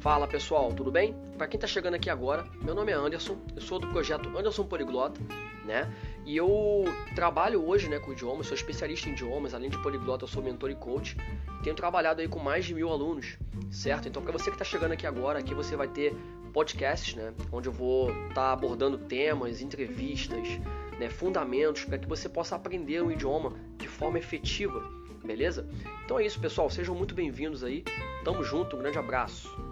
Fala pessoal, tudo bem? Para quem está chegando aqui agora, meu nome é Anderson, eu sou do projeto Anderson Poliglota, né? E eu trabalho hoje né, com idiomas, sou especialista em idiomas, além de poliglota, eu sou mentor e coach. Tenho trabalhado aí com mais de mil alunos, certo? Então, para você que está chegando aqui agora, aqui você vai ter podcasts, né? Onde eu vou estar tá abordando temas, entrevistas, né, fundamentos para que você possa aprender um idioma de forma efetiva, beleza? Então é isso, pessoal. Sejam muito bem-vindos aí. Tamo junto, um grande abraço.